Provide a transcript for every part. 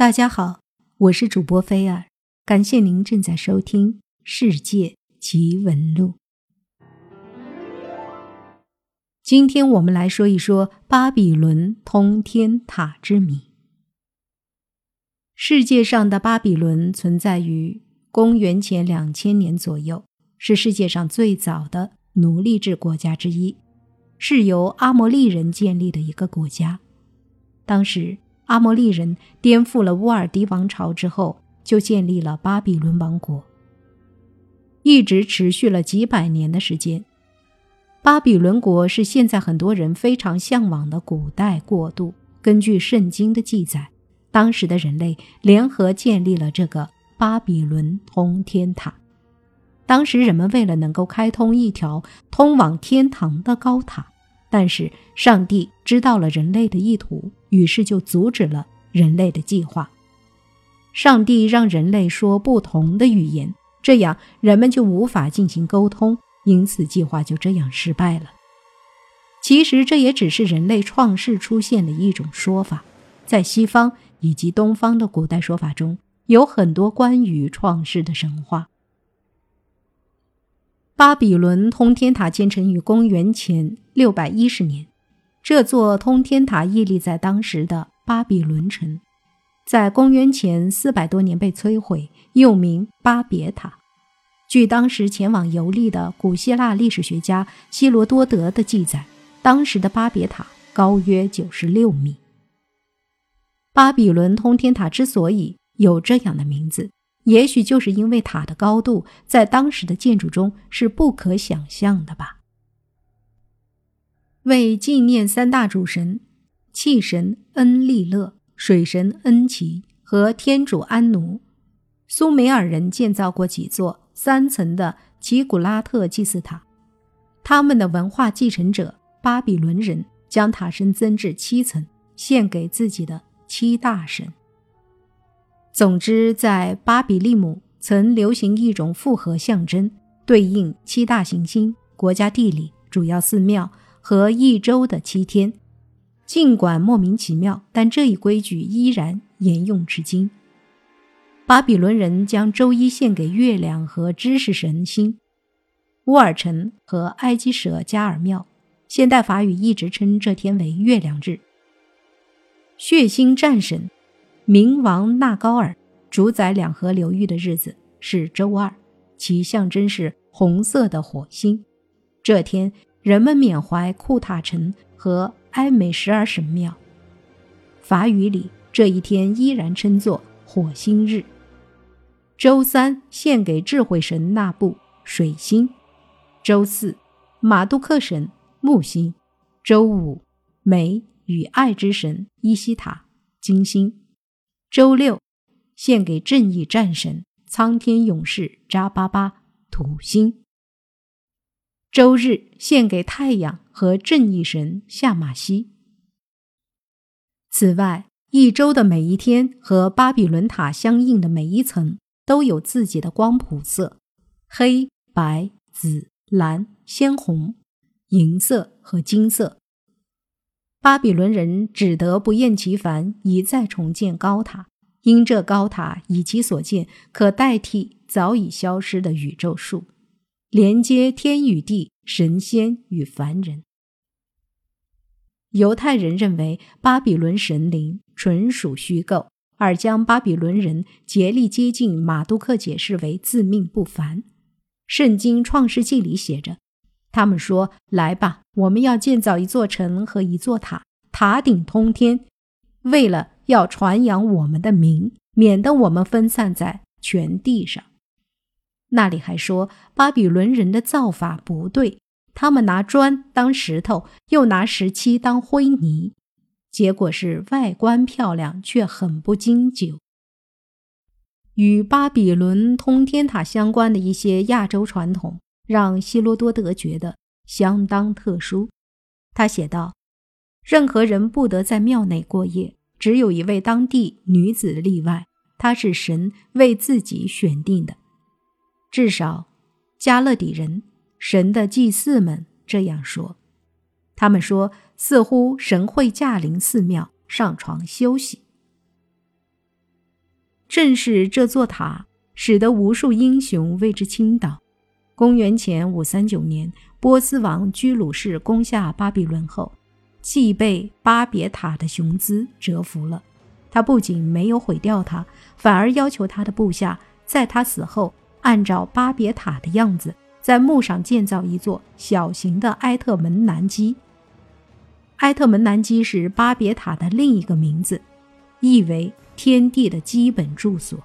大家好，我是主播菲尔，感谢您正在收听《世界奇闻录》。今天我们来说一说巴比伦通天塔之谜。世界上的巴比伦存在于公元前两千年左右，是世界上最早的奴隶制国家之一，是由阿摩利人建立的一个国家。当时。阿摩利人颠覆了乌尔迪王朝之后，就建立了巴比伦王国，一直持续了几百年的时间。巴比伦国是现在很多人非常向往的古代国度。根据圣经的记载，当时的人类联合建立了这个巴比伦通天塔。当时人们为了能够开通一条通往天堂的高塔。但是上帝知道了人类的意图，于是就阻止了人类的计划。上帝让人类说不同的语言，这样人们就无法进行沟通，因此计划就这样失败了。其实这也只是人类创世出现的一种说法，在西方以及东方的古代说法中有很多关于创世的神话。巴比伦通天塔建成于公元前六百一十年。这座通天塔屹立在当时的巴比伦城，在公元前四百多年被摧毁，又名巴别塔。据当时前往游历的古希腊历史学家希罗多德的记载，当时的巴别塔高约九十六米。巴比伦通天塔之所以有这样的名字。也许就是因为塔的高度在当时的建筑中是不可想象的吧。为纪念三大主神——气神恩利勒、水神恩奇和天主安努，苏美尔人建造过几座三层的奇古拉特祭祀塔。他们的文化继承者巴比伦人将塔身增至七层，献给自己的七大神。总之，在巴比利姆曾流行一种复合象征，对应七大行星、国家地理、主要寺庙和一周的七天。尽管莫名其妙，但这一规矩依然沿用至今。巴比伦人将周一献给月亮和知识神星乌尔城和埃及舍加尔庙。现代法语一直称这天为月亮日。血腥战神。冥王纳高尔主宰两河流域的日子是周二，其象征是红色的火星。这天，人们缅怀库塔城和埃美什尔神庙。法语里，这一天依然称作火星日。周三献给智慧神纳布水星。周四，马杜克神木星。周五，美与爱之神伊西塔金星。周六，献给正义战神、苍天勇士扎巴巴土星。周日，献给太阳和正义神夏马西。此外，一周的每一天和巴比伦塔相应的每一层都有自己的光谱色：黑、白、紫、蓝、鲜红、银色和金色。巴比伦人只得不厌其烦，一再重建高塔，因这高塔以其所建可代替早已消失的宇宙树，连接天与地、神仙与凡人。犹太人认为巴比伦神灵纯属虚构，而将巴比伦人竭力接近马杜克解释为自命不凡。圣经创世纪里写着。他们说：“来吧，我们要建造一座城和一座塔，塔顶通天，为了要传扬我们的名，免得我们分散在全地上。”那里还说巴比伦人的造法不对，他们拿砖当石头，又拿石漆当灰泥，结果是外观漂亮，却很不经久。与巴比伦通天塔相关的一些亚洲传统。让希罗多德觉得相当特殊。他写道：“任何人不得在庙内过夜，只有一位当地女子例外，她是神为自己选定的。至少，加勒底人神的祭祀们这样说。他们说，似乎神会驾临寺庙上床休息。正是这座塔使得无数英雄为之倾倒。公元前五三九年，波斯王居鲁士攻下巴比伦后，既被巴别塔的雄姿折服了。他不仅没有毁掉它，反而要求他的部下在他死后，按照巴别塔的样子，在墓上建造一座小型的埃特门南基。埃特门南基是巴别塔的另一个名字，意为天地的基本住所。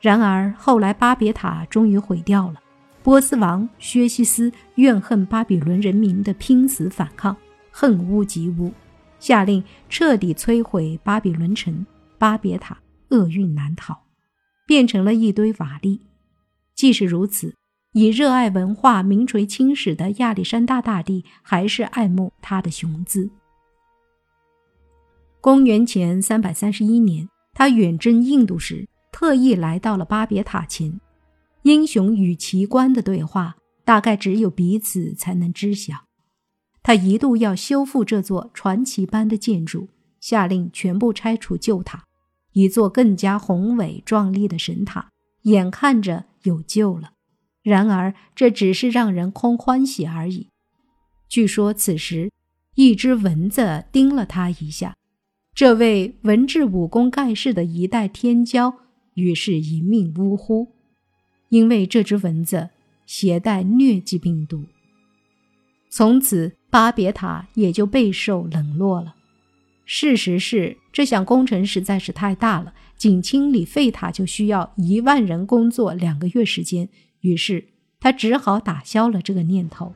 然而后来巴别塔终于毁掉了。波斯王薛西斯怨恨巴比伦人民的拼死反抗，恨乌及乌，下令彻底摧毁巴比伦城。巴别塔厄运难逃，变成了一堆瓦砾。即使如此。以热爱文化、名垂青史的亚历山大大帝，还是爱慕他的雄姿。公元前三百三十一年，他远征印度时，特意来到了巴别塔前。英雄与奇观的对话，大概只有彼此才能知晓。他一度要修复这座传奇般的建筑，下令全部拆除旧塔，一座更加宏伟壮丽的神塔，眼看着有救了。然而，这只是让人空欢喜而已。据说此时，一只蚊子叮了他一下。这位文治武功盖世的一代天骄，于是一命呜呼，因为这只蚊子携带疟疾病毒。从此，巴别塔也就备受冷落了。事实是，这项工程实在是太大了，仅清理废塔就需要一万人工作两个月时间。于是他只好打消了这个念头。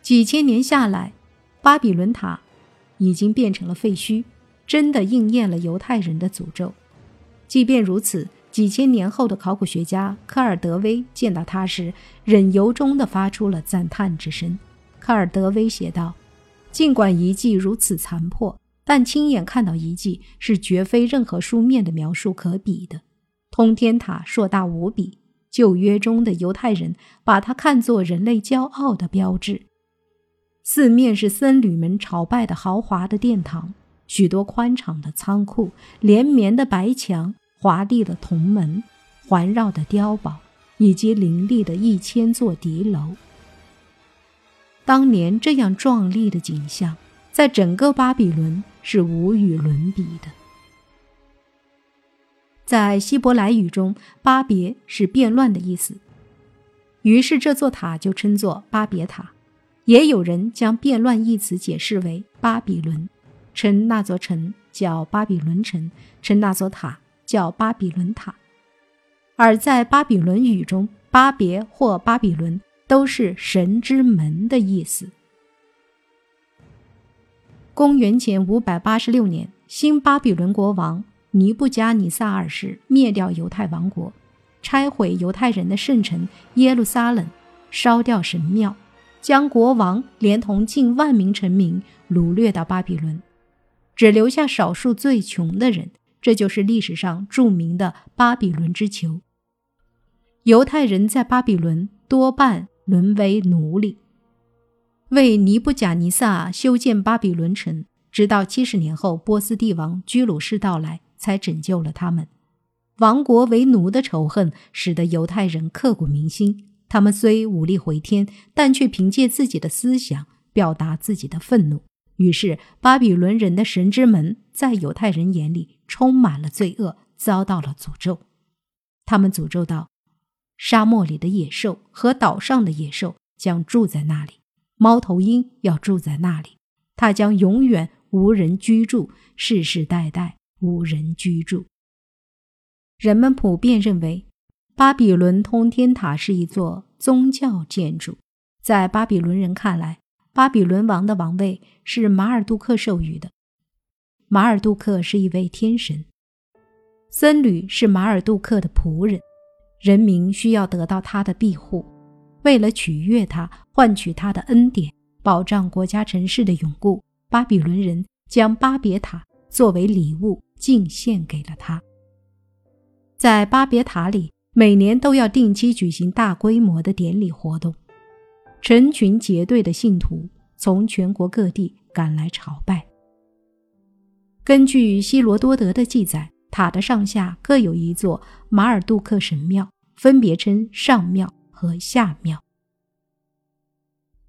几千年下来，巴比伦塔已经变成了废墟，真的应验了犹太人的诅咒。即便如此，几千年后的考古学家科尔德威见到它时，仍由衷地发出了赞叹之声。科尔德威写道：“尽管遗迹如此残破，但亲眼看到遗迹是绝非任何书面的描述可比的。”通天塔硕大无比，旧约中的犹太人把它看作人类骄傲的标志。四面是僧侣们朝拜的豪华的殿堂，许多宽敞的仓库，连绵的白墙，华丽的铜门，环绕的碉堡，以及林立的一千座敌楼。当年这样壮丽的景象，在整个巴比伦是无与伦比的。在希伯来语中，“巴别”是变乱的意思，于是这座塔就称作巴别塔。也有人将“变乱”一词解释为巴比伦，称那座城叫巴比伦城，称那座塔叫巴比伦塔。而在巴比伦语中，“巴别”或“巴比伦”都是“神之门”的意思。公元前五百八十六年，新巴比伦国王。尼布加尼撒二世灭掉犹太王国，拆毁犹太人的圣城耶路撒冷，烧掉神庙，将国王连同近万名臣民掳掠到巴比伦，只留下少数最穷的人。这就是历史上著名的巴比伦之囚。犹太人在巴比伦多半沦为奴隶，为尼布贾尼撒修建巴比伦城，直到七十年后波斯帝王居鲁士到来。才拯救了他们。亡国为奴的仇恨使得犹太人刻骨铭心。他们虽无力回天，但却凭借自己的思想表达自己的愤怒。于是，巴比伦人的神之门在犹太人眼里充满了罪恶，遭到了诅咒。他们诅咒道：沙漠里的野兽和岛上的野兽将住在那里，猫头鹰要住在那里，它将永远无人居住，世世代代。无人居住。人们普遍认为，巴比伦通天塔是一座宗教建筑。在巴比伦人看来，巴比伦王的王位是马尔杜克授予的。马尔杜克是一位天神，僧侣是马尔杜克的仆人，人民需要得到他的庇护。为了取悦他，换取他的恩典，保障国家城市的永固，巴比伦人将巴别塔作为礼物。敬献给了他。在巴别塔里，每年都要定期举行大规模的典礼活动，成群结队的信徒从全国各地赶来朝拜。根据希罗多德的记载，塔的上下各有一座马尔杜克神庙，分别称上庙和下庙。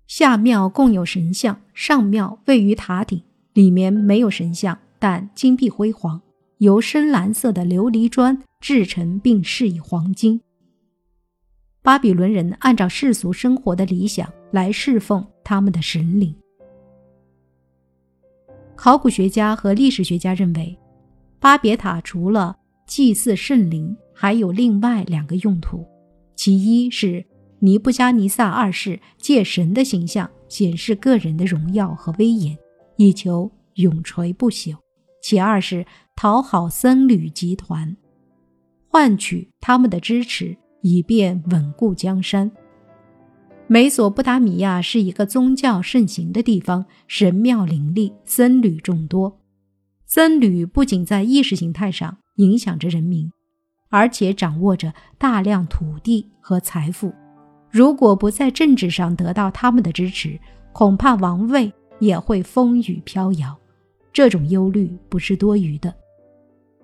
下庙共有神像，上庙位于塔顶，里面没有神像，但金碧辉煌，由深蓝色的琉璃砖制成，并饰以黄金。巴比伦人按照世俗生活的理想来侍奉他们的神灵。考古学家和历史学家认为，巴别塔除了祭祀圣灵，还有另外两个用途，其一是。尼布加尼撒二世借神的形象显示个人的荣耀和威严，以求永垂不朽；其二是讨好僧侣集团，换取他们的支持，以便稳固江山。美索不达米亚是一个宗教盛行的地方，神庙林立，僧侣众多。僧侣不仅在意识形态上影响着人民，而且掌握着大量土地和财富。如果不在政治上得到他们的支持，恐怕王位也会风雨飘摇。这种忧虑不是多余的。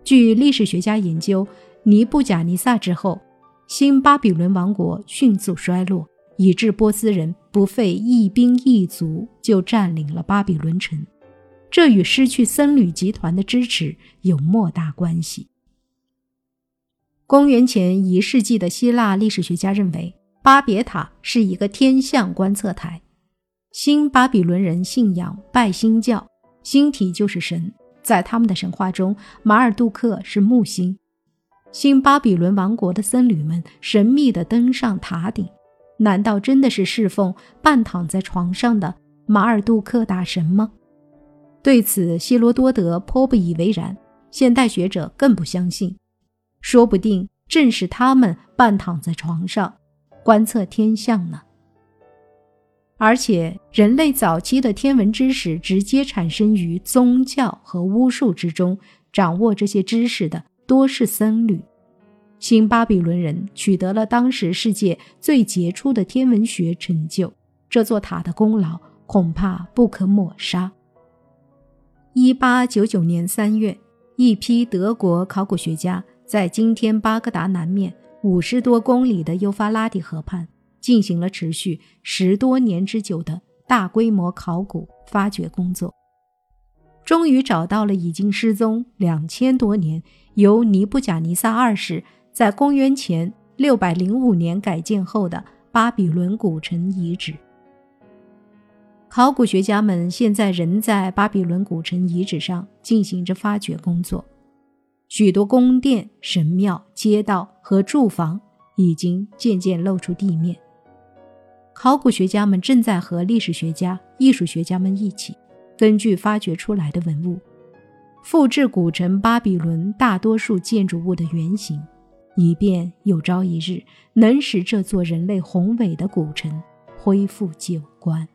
据历史学家研究，尼布贾尼撒之后，新巴比伦王国迅速衰落，以致波斯人不费一兵一卒就占领了巴比伦城。这与失去僧侣集团的支持有莫大关系。公元前一世纪的希腊历史学家认为。巴别塔是一个天象观测台。新巴比伦人信仰拜星教，星体就是神。在他们的神话中，马尔杜克是木星。新巴比伦王国的僧侣们神秘地登上塔顶，难道真的是侍奉半躺在床上的马尔杜克大神吗？对此，希罗多德颇不以为然，现代学者更不相信。说不定正是他们半躺在床上。观测天象呢？而且，人类早期的天文知识直接产生于宗教和巫术之中，掌握这些知识的多是僧侣。新巴比伦人取得了当时世界最杰出的天文学成就，这座塔的功劳恐怕不可抹杀。一八九九年三月，一批德国考古学家在今天巴格达南面。五十多公里的幼发拉底河畔，进行了持续十多年之久的大规模考古发掘工作，终于找到了已经失踪两千多年、由尼布甲尼撒二世在公元前六百零五年改建后的巴比伦古城遗址。考古学家们现在仍在巴比伦古城遗址上进行着发掘工作。许多宫殿、神庙、街道和住房已经渐渐露出地面。考古学家们正在和历史学家、艺术学家们一起，根据发掘出来的文物，复制古城巴比伦大多数建筑物的原型，以便有朝一日能使这座人类宏伟的古城恢复旧观。